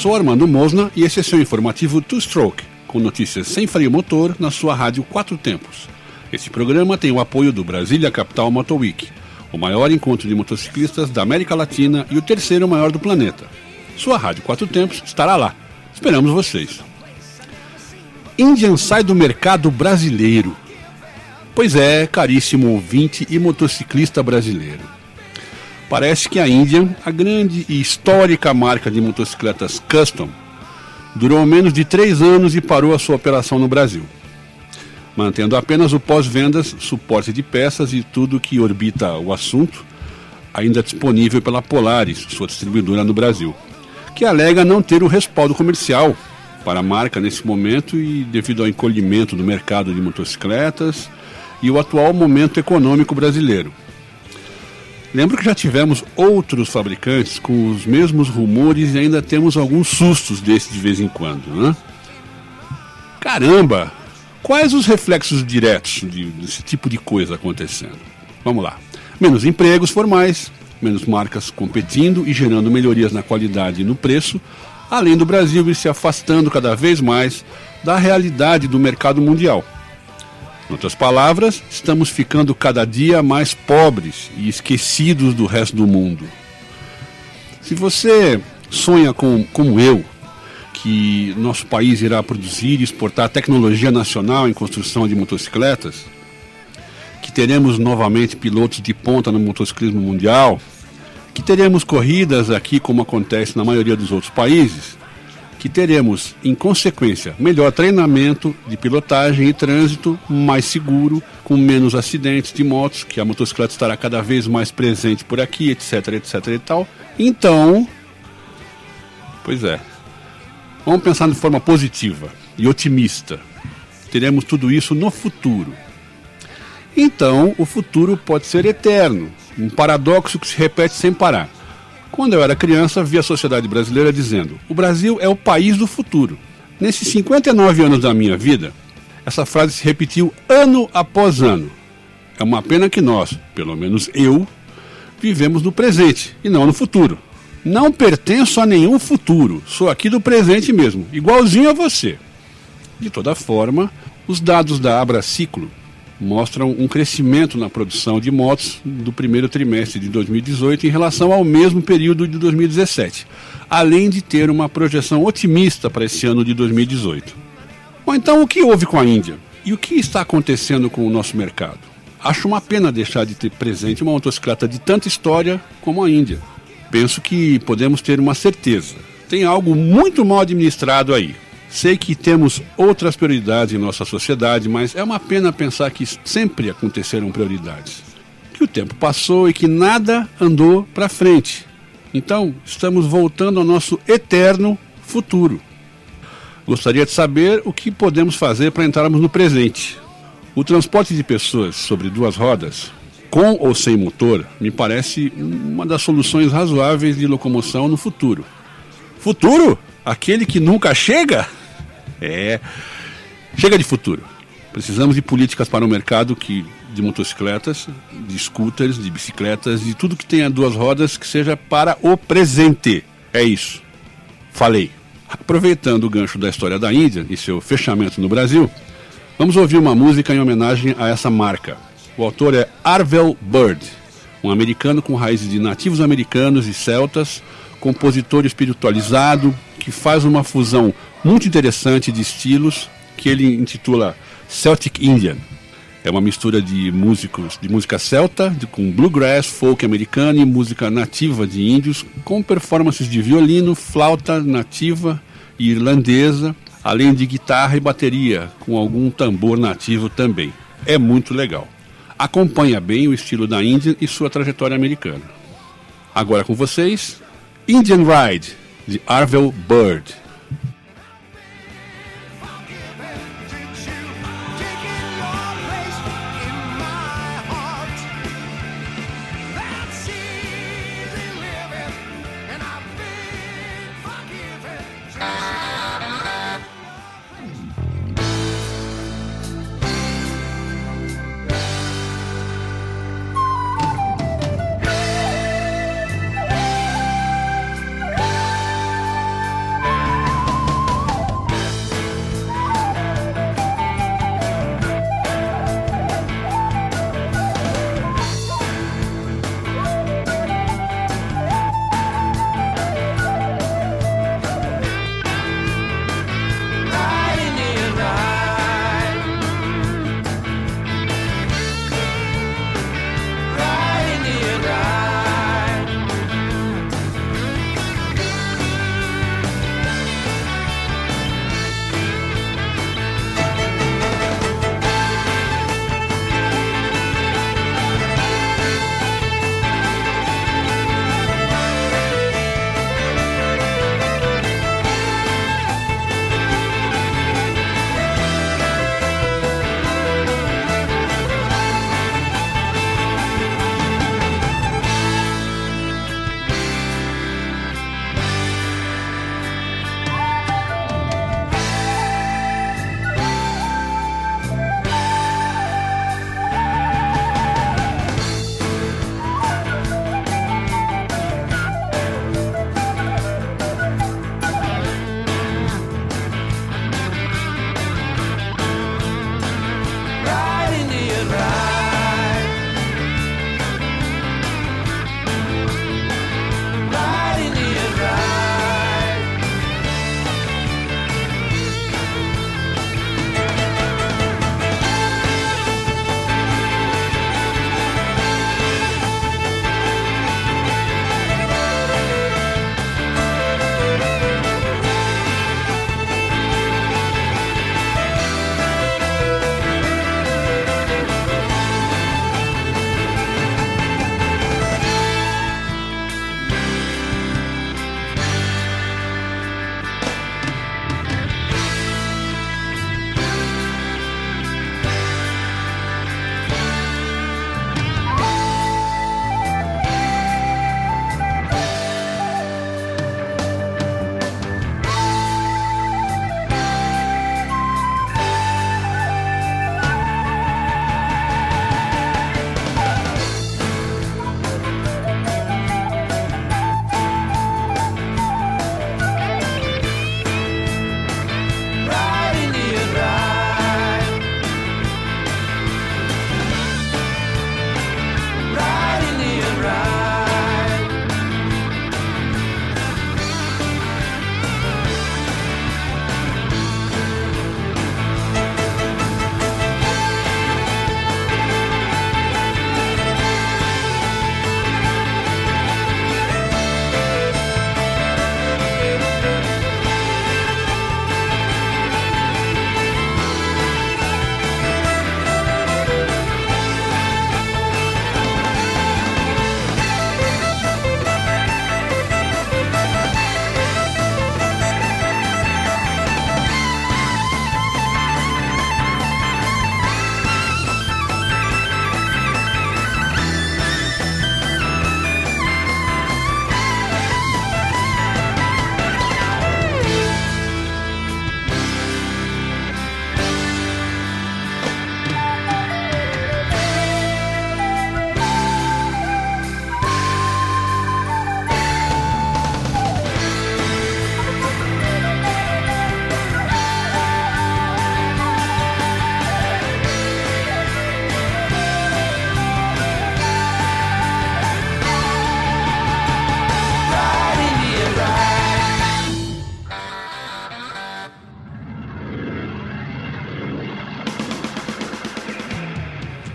sou Armando Mosna e esse é seu informativo Two Stroke, com notícias sem freio motor na sua rádio Quatro Tempos. Esse programa tem o apoio do Brasília Capital Motor Week, o maior encontro de motociclistas da América Latina e o terceiro maior do planeta. Sua rádio Quatro Tempos estará lá. Esperamos vocês. Indian sai do mercado brasileiro. Pois é, caríssimo ouvinte e motociclista brasileiro. Parece que a Indian, a grande e histórica marca de motocicletas custom, durou menos de três anos e parou a sua operação no Brasil, mantendo apenas o pós-vendas, suporte de peças e tudo que orbita o assunto, ainda disponível pela Polaris, sua distribuidora no Brasil, que alega não ter o respaldo comercial para a marca nesse momento e devido ao encolhimento do mercado de motocicletas e o atual momento econômico brasileiro. Lembro que já tivemos outros fabricantes com os mesmos rumores e ainda temos alguns sustos desse de vez em quando, né? Caramba! Quais os reflexos diretos de, desse tipo de coisa acontecendo? Vamos lá. Menos empregos formais, menos marcas competindo e gerando melhorias na qualidade e no preço, além do Brasil ir se afastando cada vez mais da realidade do mercado mundial em outras palavras, estamos ficando cada dia mais pobres e esquecidos do resto do mundo. Se você sonha com, como eu, que nosso país irá produzir e exportar tecnologia nacional em construção de motocicletas, que teremos novamente pilotos de ponta no motociclismo mundial, que teremos corridas aqui como acontece na maioria dos outros países, que teremos, em consequência, melhor treinamento de pilotagem e trânsito, mais seguro, com menos acidentes de motos, que a motocicleta estará cada vez mais presente por aqui, etc, etc e tal. Então, pois é, vamos pensar de forma positiva e otimista. Teremos tudo isso no futuro. Então, o futuro pode ser eterno, um paradoxo que se repete sem parar. Quando eu era criança, vi a sociedade brasileira dizendo: o Brasil é o país do futuro. Nesses 59 anos da minha vida, essa frase se repetiu ano após ano. É uma pena que nós, pelo menos eu, vivemos no presente e não no futuro. Não pertenço a nenhum futuro, sou aqui do presente mesmo, igualzinho a você. De toda forma, os dados da Abraciclo mostram um crescimento na produção de motos do primeiro trimestre de 2018 em relação ao mesmo período de 2017, além de ter uma projeção otimista para esse ano de 2018. Bom, então o que houve com a Índia? E o que está acontecendo com o nosso mercado? Acho uma pena deixar de ter presente uma motocicleta de tanta história como a Índia. Penso que podemos ter uma certeza. Tem algo muito mal administrado aí. Sei que temos outras prioridades em nossa sociedade, mas é uma pena pensar que sempre aconteceram prioridades. Que o tempo passou e que nada andou para frente. Então, estamos voltando ao nosso eterno futuro. Gostaria de saber o que podemos fazer para entrarmos no presente. O transporte de pessoas sobre duas rodas, com ou sem motor, me parece uma das soluções razoáveis de locomoção no futuro. Futuro? Aquele que nunca chega? É. Chega de futuro. Precisamos de políticas para o mercado que, de motocicletas, de scooters, de bicicletas, de tudo que tenha duas rodas que seja para o presente. É isso. Falei. Aproveitando o gancho da história da Índia e seu fechamento no Brasil, vamos ouvir uma música em homenagem a essa marca. O autor é Arvel Bird, um americano com raízes de nativos americanos e celtas, compositor espiritualizado, que faz uma fusão muito interessante de estilos que ele intitula Celtic Indian. É uma mistura de músicos de música celta, de, com bluegrass, folk americano e música nativa de índios, com performances de violino, flauta nativa e irlandesa, além de guitarra e bateria, com algum tambor nativo também. É muito legal. Acompanha bem o estilo da Índia e sua trajetória americana. Agora com vocês, Indian Ride, de Arvel Bird.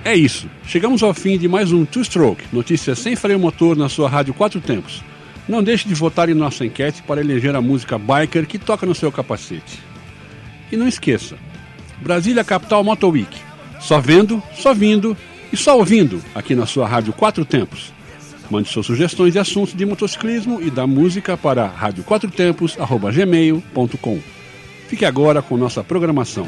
É isso. Chegamos ao fim de mais um Two Stroke, notícias sem freio motor na sua rádio Quatro Tempos. Não deixe de votar em nossa enquete para eleger a música biker que toca no seu capacete. E não esqueça, Brasília Capital Moto Week. Só vendo, só vindo e só ouvindo aqui na sua rádio Quatro Tempos. Mande suas sugestões e assuntos de motociclismo e da música para radioquatrotempos.gmail.com. Fique agora com nossa programação.